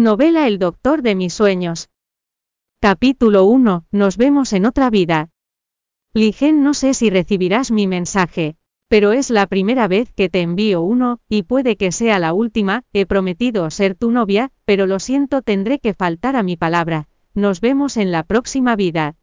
Novela El doctor de mis sueños. Capítulo 1. Nos vemos en otra vida. Ligen, no sé si recibirás mi mensaje, pero es la primera vez que te envío uno, y puede que sea la última, he prometido ser tu novia, pero lo siento tendré que faltar a mi palabra. Nos vemos en la próxima vida.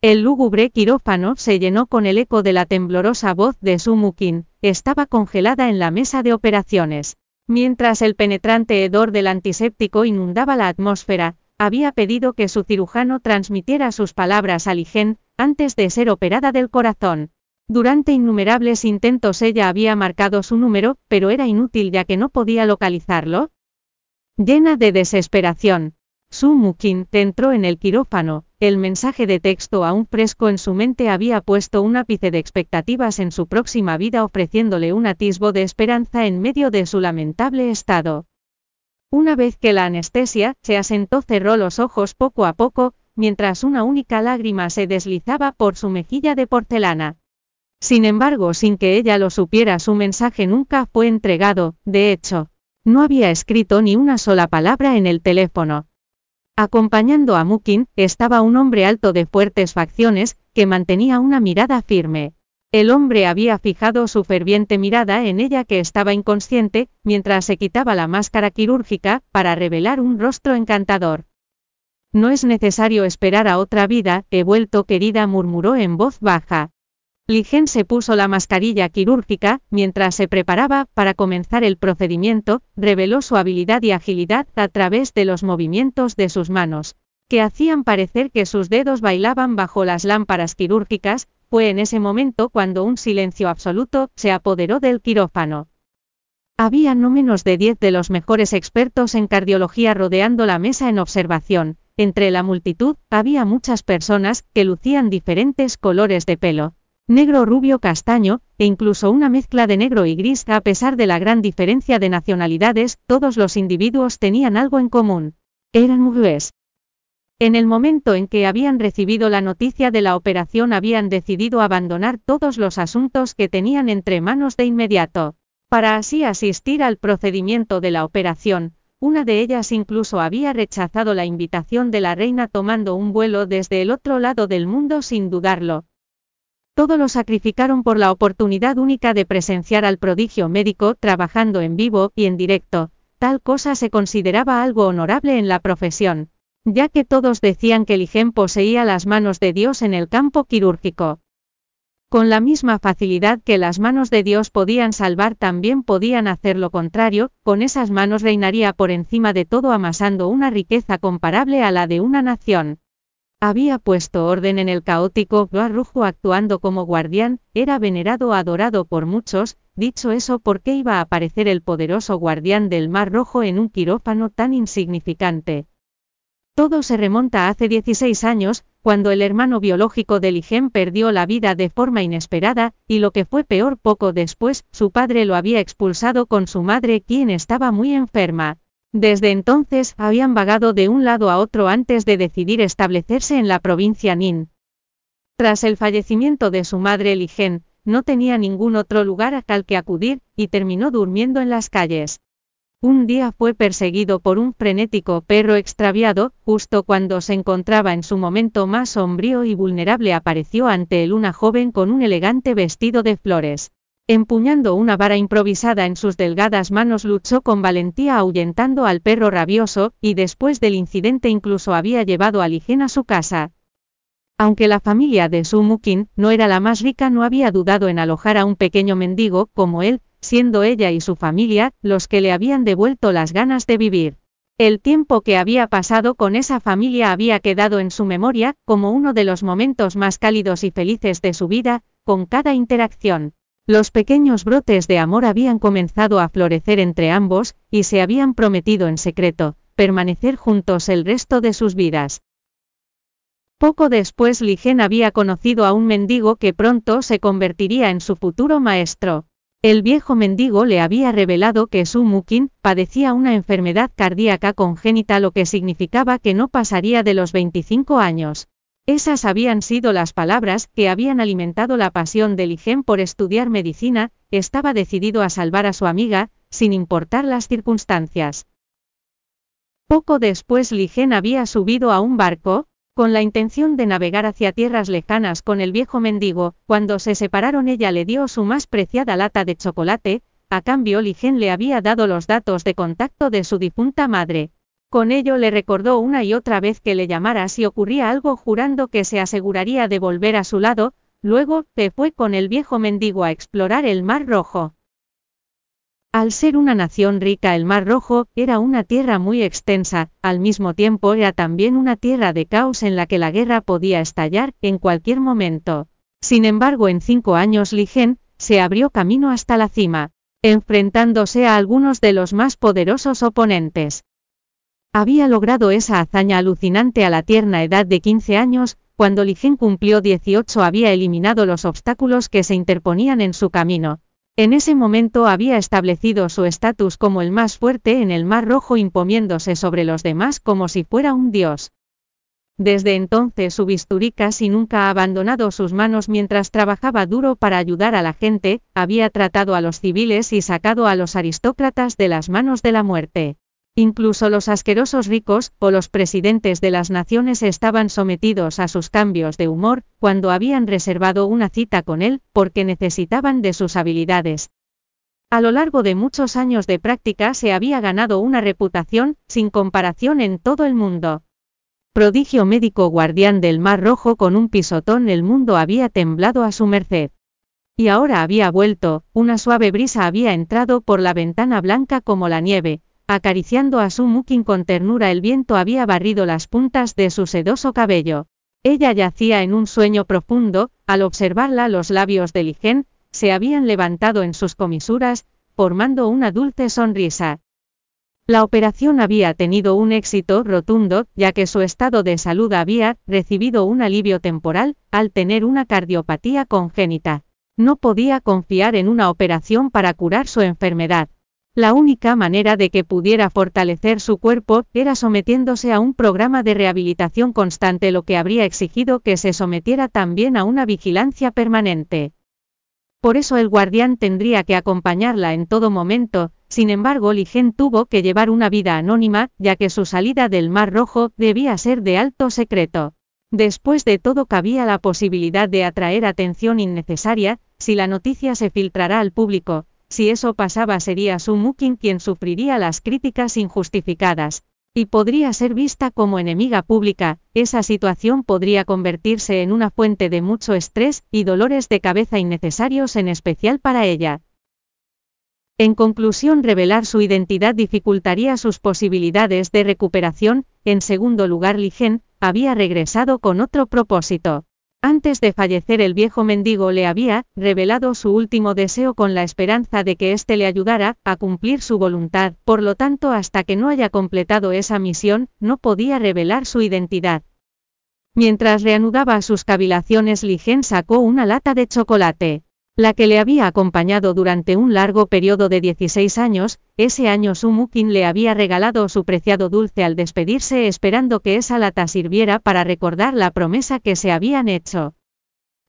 El lúgubre quirófano se llenó con el eco de la temblorosa voz de Sumukin, estaba congelada en la mesa de operaciones. Mientras el penetrante hedor del antiséptico inundaba la atmósfera, había pedido que su cirujano transmitiera sus palabras a Ligen, antes de ser operada del corazón. Durante innumerables intentos ella había marcado su número, pero era inútil ya que no podía localizarlo. Llena de desesperación, Su entró en el quirófano, el mensaje de texto aún fresco en su mente había puesto un ápice de expectativas en su próxima vida ofreciéndole un atisbo de esperanza en medio de su lamentable estado. Una vez que la anestesia se asentó cerró los ojos poco a poco, mientras una única lágrima se deslizaba por su mejilla de porcelana. Sin embargo, sin que ella lo supiera, su mensaje nunca fue entregado, de hecho, no había escrito ni una sola palabra en el teléfono. Acompañando a Mukin, estaba un hombre alto de fuertes facciones, que mantenía una mirada firme. El hombre había fijado su ferviente mirada en ella que estaba inconsciente, mientras se quitaba la máscara quirúrgica, para revelar un rostro encantador. No es necesario esperar a otra vida, he vuelto querida, murmuró en voz baja. Ligen se puso la mascarilla quirúrgica, mientras se preparaba para comenzar el procedimiento, reveló su habilidad y agilidad a través de los movimientos de sus manos, que hacían parecer que sus dedos bailaban bajo las lámparas quirúrgicas, fue en ese momento cuando un silencio absoluto se apoderó del quirófano. Había no menos de diez de los mejores expertos en cardiología rodeando la mesa en observación, entre la multitud había muchas personas que lucían diferentes colores de pelo, negro, rubio, castaño, e incluso una mezcla de negro y gris. A pesar de la gran diferencia de nacionalidades, todos los individuos tenían algo en común. Eran mujeres. En el momento en que habían recibido la noticia de la operación habían decidido abandonar todos los asuntos que tenían entre manos de inmediato, para así asistir al procedimiento de la operación. Una de ellas incluso había rechazado la invitación de la reina tomando un vuelo desde el otro lado del mundo sin dudarlo, todo lo sacrificaron por la oportunidad única de presenciar al prodigio médico trabajando en vivo y en directo. Tal cosa se consideraba algo honorable en la profesión, ya que todos decían que Ligen poseía las manos de Dios en el campo quirúrgico. Con la misma facilidad que las manos de Dios podían salvar también podían hacer lo contrario, con esas manos reinaría por encima de todo amasando una riqueza comparable a la de una nación. Había puesto orden en el caótico Rujo actuando como guardián, era venerado adorado por muchos, dicho eso, ¿por qué iba a aparecer el poderoso guardián del Mar Rojo en un quirófano tan insignificante? Todo se remonta hace 16 años, cuando el hermano biológico de Ligen perdió la vida de forma inesperada, y lo que fue peor poco después, su padre lo había expulsado con su madre quien estaba muy enferma. Desde entonces habían vagado de un lado a otro antes de decidir establecerse en la provincia Nin. Tras el fallecimiento de su madre Ligen, no tenía ningún otro lugar al que acudir, y terminó durmiendo en las calles. Un día fue perseguido por un frenético perro extraviado, justo cuando se encontraba en su momento más sombrío y vulnerable apareció ante él una joven con un elegante vestido de flores. Empuñando una vara improvisada en sus delgadas manos luchó con valentía ahuyentando al perro rabioso, y después del incidente incluso había llevado a Ligen a su casa. Aunque la familia de Sumukin no era la más rica no había dudado en alojar a un pequeño mendigo como él, siendo ella y su familia los que le habían devuelto las ganas de vivir. El tiempo que había pasado con esa familia había quedado en su memoria como uno de los momentos más cálidos y felices de su vida, con cada interacción. Los pequeños brotes de amor habían comenzado a florecer entre ambos, y se habían prometido en secreto, permanecer juntos el resto de sus vidas. Poco después Ligen había conocido a un mendigo que pronto se convertiría en su futuro maestro. El viejo mendigo le había revelado que Su Mukin padecía una enfermedad cardíaca congénita lo que significaba que no pasaría de los 25 años. Esas habían sido las palabras que habían alimentado la pasión de Ligen por estudiar medicina, estaba decidido a salvar a su amiga, sin importar las circunstancias. Poco después Ligen había subido a un barco, con la intención de navegar hacia tierras lejanas con el viejo mendigo, cuando se separaron ella le dio su más preciada lata de chocolate, a cambio Ligen le había dado los datos de contacto de su difunta madre. Con ello le recordó una y otra vez que le llamara si ocurría algo jurando que se aseguraría de volver a su lado, luego, se fue con el viejo mendigo a explorar el Mar Rojo. Al ser una nación rica el Mar Rojo, era una tierra muy extensa, al mismo tiempo era también una tierra de caos en la que la guerra podía estallar en cualquier momento. Sin embargo en cinco años Ligen, se abrió camino hasta la cima, enfrentándose a algunos de los más poderosos oponentes. Había logrado esa hazaña alucinante a la tierna edad de 15 años, cuando Ligen cumplió 18 había eliminado los obstáculos que se interponían en su camino. En ese momento había establecido su estatus como el más fuerte en el Mar Rojo imponiéndose sobre los demás como si fuera un dios. Desde entonces su bisturí casi nunca ha abandonado sus manos mientras trabajaba duro para ayudar a la gente, había tratado a los civiles y sacado a los aristócratas de las manos de la muerte. Incluso los asquerosos ricos, o los presidentes de las naciones estaban sometidos a sus cambios de humor, cuando habían reservado una cita con él, porque necesitaban de sus habilidades. A lo largo de muchos años de práctica se había ganado una reputación, sin comparación en todo el mundo. Prodigio médico guardián del Mar Rojo con un pisotón el mundo había temblado a su merced. Y ahora había vuelto, una suave brisa había entrado por la ventana blanca como la nieve, Acariciando a su Mukin con ternura el viento había barrido las puntas de su sedoso cabello. Ella yacía en un sueño profundo, al observarla los labios de Ligen, se habían levantado en sus comisuras, formando una dulce sonrisa. La operación había tenido un éxito rotundo, ya que su estado de salud había recibido un alivio temporal, al tener una cardiopatía congénita. No podía confiar en una operación para curar su enfermedad. La única manera de que pudiera fortalecer su cuerpo era sometiéndose a un programa de rehabilitación constante lo que habría exigido que se sometiera también a una vigilancia permanente. Por eso el guardián tendría que acompañarla en todo momento, sin embargo Ligen tuvo que llevar una vida anónima, ya que su salida del Mar Rojo debía ser de alto secreto. Después de todo cabía la posibilidad de atraer atención innecesaria, si la noticia se filtrará al público, si eso pasaba sería Su quien sufriría las críticas injustificadas, y podría ser vista como enemiga pública, esa situación podría convertirse en una fuente de mucho estrés y dolores de cabeza innecesarios en especial para ella. En conclusión, revelar su identidad dificultaría sus posibilidades de recuperación, en segundo lugar, Ligen, había regresado con otro propósito. Antes de fallecer el viejo mendigo le había revelado su último deseo con la esperanza de que éste le ayudara a cumplir su voluntad, por lo tanto hasta que no haya completado esa misión, no podía revelar su identidad. Mientras reanudaba sus cavilaciones Ligen sacó una lata de chocolate la que le había acompañado durante un largo periodo de 16 años, ese año Sumukin le había regalado su preciado dulce al despedirse esperando que esa lata sirviera para recordar la promesa que se habían hecho.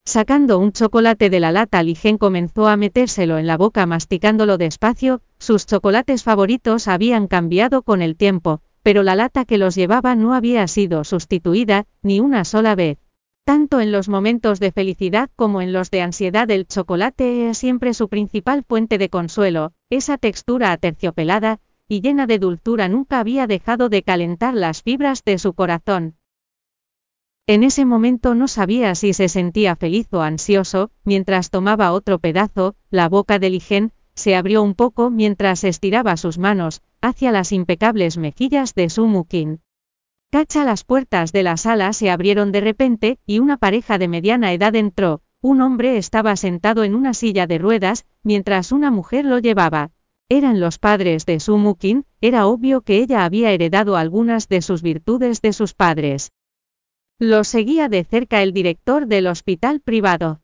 Sacando un chocolate de la lata, Ligen comenzó a metérselo en la boca masticándolo despacio, sus chocolates favoritos habían cambiado con el tiempo, pero la lata que los llevaba no había sido sustituida, ni una sola vez. Tanto en los momentos de felicidad como en los de ansiedad el chocolate es siempre su principal fuente de consuelo, esa textura aterciopelada y llena de dulzura nunca había dejado de calentar las fibras de su corazón. En ese momento no sabía si se sentía feliz o ansioso, mientras tomaba otro pedazo, la boca de Ligen, se abrió un poco mientras estiraba sus manos, hacia las impecables mejillas de su mukin. Cacha las puertas de la sala se abrieron de repente, y una pareja de mediana edad entró. Un hombre estaba sentado en una silla de ruedas, mientras una mujer lo llevaba. Eran los padres de Sumukin, era obvio que ella había heredado algunas de sus virtudes de sus padres. Lo seguía de cerca el director del hospital privado.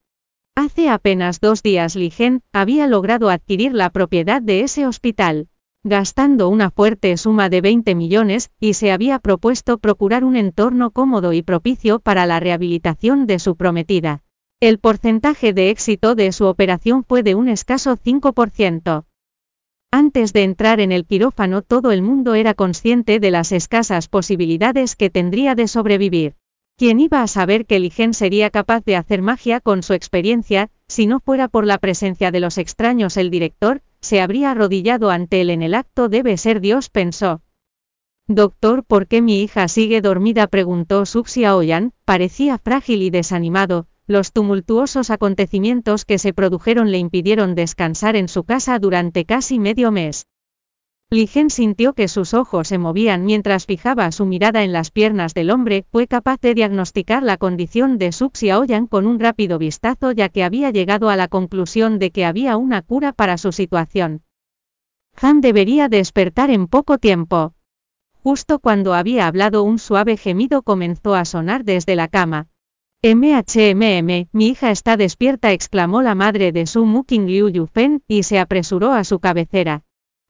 Hace apenas dos días Ligen había logrado adquirir la propiedad de ese hospital gastando una fuerte suma de 20 millones, y se había propuesto procurar un entorno cómodo y propicio para la rehabilitación de su prometida. El porcentaje de éxito de su operación fue de un escaso 5%. Antes de entrar en el quirófano todo el mundo era consciente de las escasas posibilidades que tendría de sobrevivir. ¿Quién iba a saber que Ligen sería capaz de hacer magia con su experiencia, si no fuera por la presencia de los extraños el director, se habría arrodillado ante él en el acto debe ser Dios pensó. Doctor, ¿por qué mi hija sigue dormida? preguntó Suxia Oyan, parecía frágil y desanimado, los tumultuosos acontecimientos que se produjeron le impidieron descansar en su casa durante casi medio mes. Ligen sintió que sus ojos se movían mientras fijaba su mirada en las piernas del hombre, fue capaz de diagnosticar la condición de Suxia Oyan con un rápido vistazo ya que había llegado a la conclusión de que había una cura para su situación. Han debería despertar en poco tiempo. Justo cuando había hablado un suave gemido comenzó a sonar desde la cama. MHMM, mi hija está despierta, exclamó la madre de Su Muking Liu Yufen, y se apresuró a su cabecera.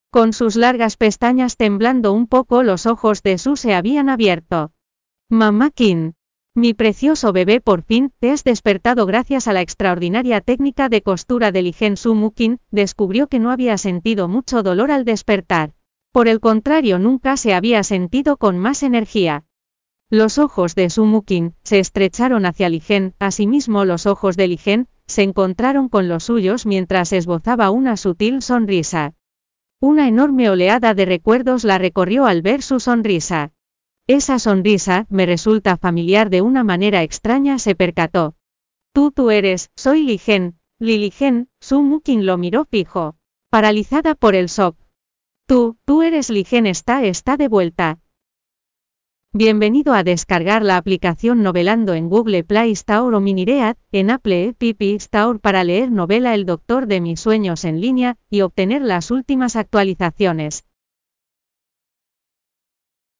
Con sus largas pestañas temblando un poco los ojos de Su se habían abierto. Mamá Kin. Mi precioso bebé por fin, te has despertado gracias a la extraordinaria técnica de costura de Ligen Su Mukin, descubrió que no había sentido mucho dolor al despertar. Por el contrario, nunca se había sentido con más energía. Los ojos de Su Mukin se estrecharon hacia Ligen, asimismo los ojos de Ligen se encontraron con los suyos mientras esbozaba una sutil sonrisa. Una enorme oleada de recuerdos la recorrió al ver su sonrisa. Esa sonrisa, me resulta familiar de una manera extraña, se percató. Tú, tú eres, soy Ligen, Liligen, Su Mukin lo miró fijo. Paralizada por el shock. Tú, tú eres Ligen está, está de vuelta. Bienvenido a descargar la aplicación Novelando en Google Play Store o Miniread, en Apple App Store para leer novela El Doctor de mis sueños en línea, y obtener las últimas actualizaciones.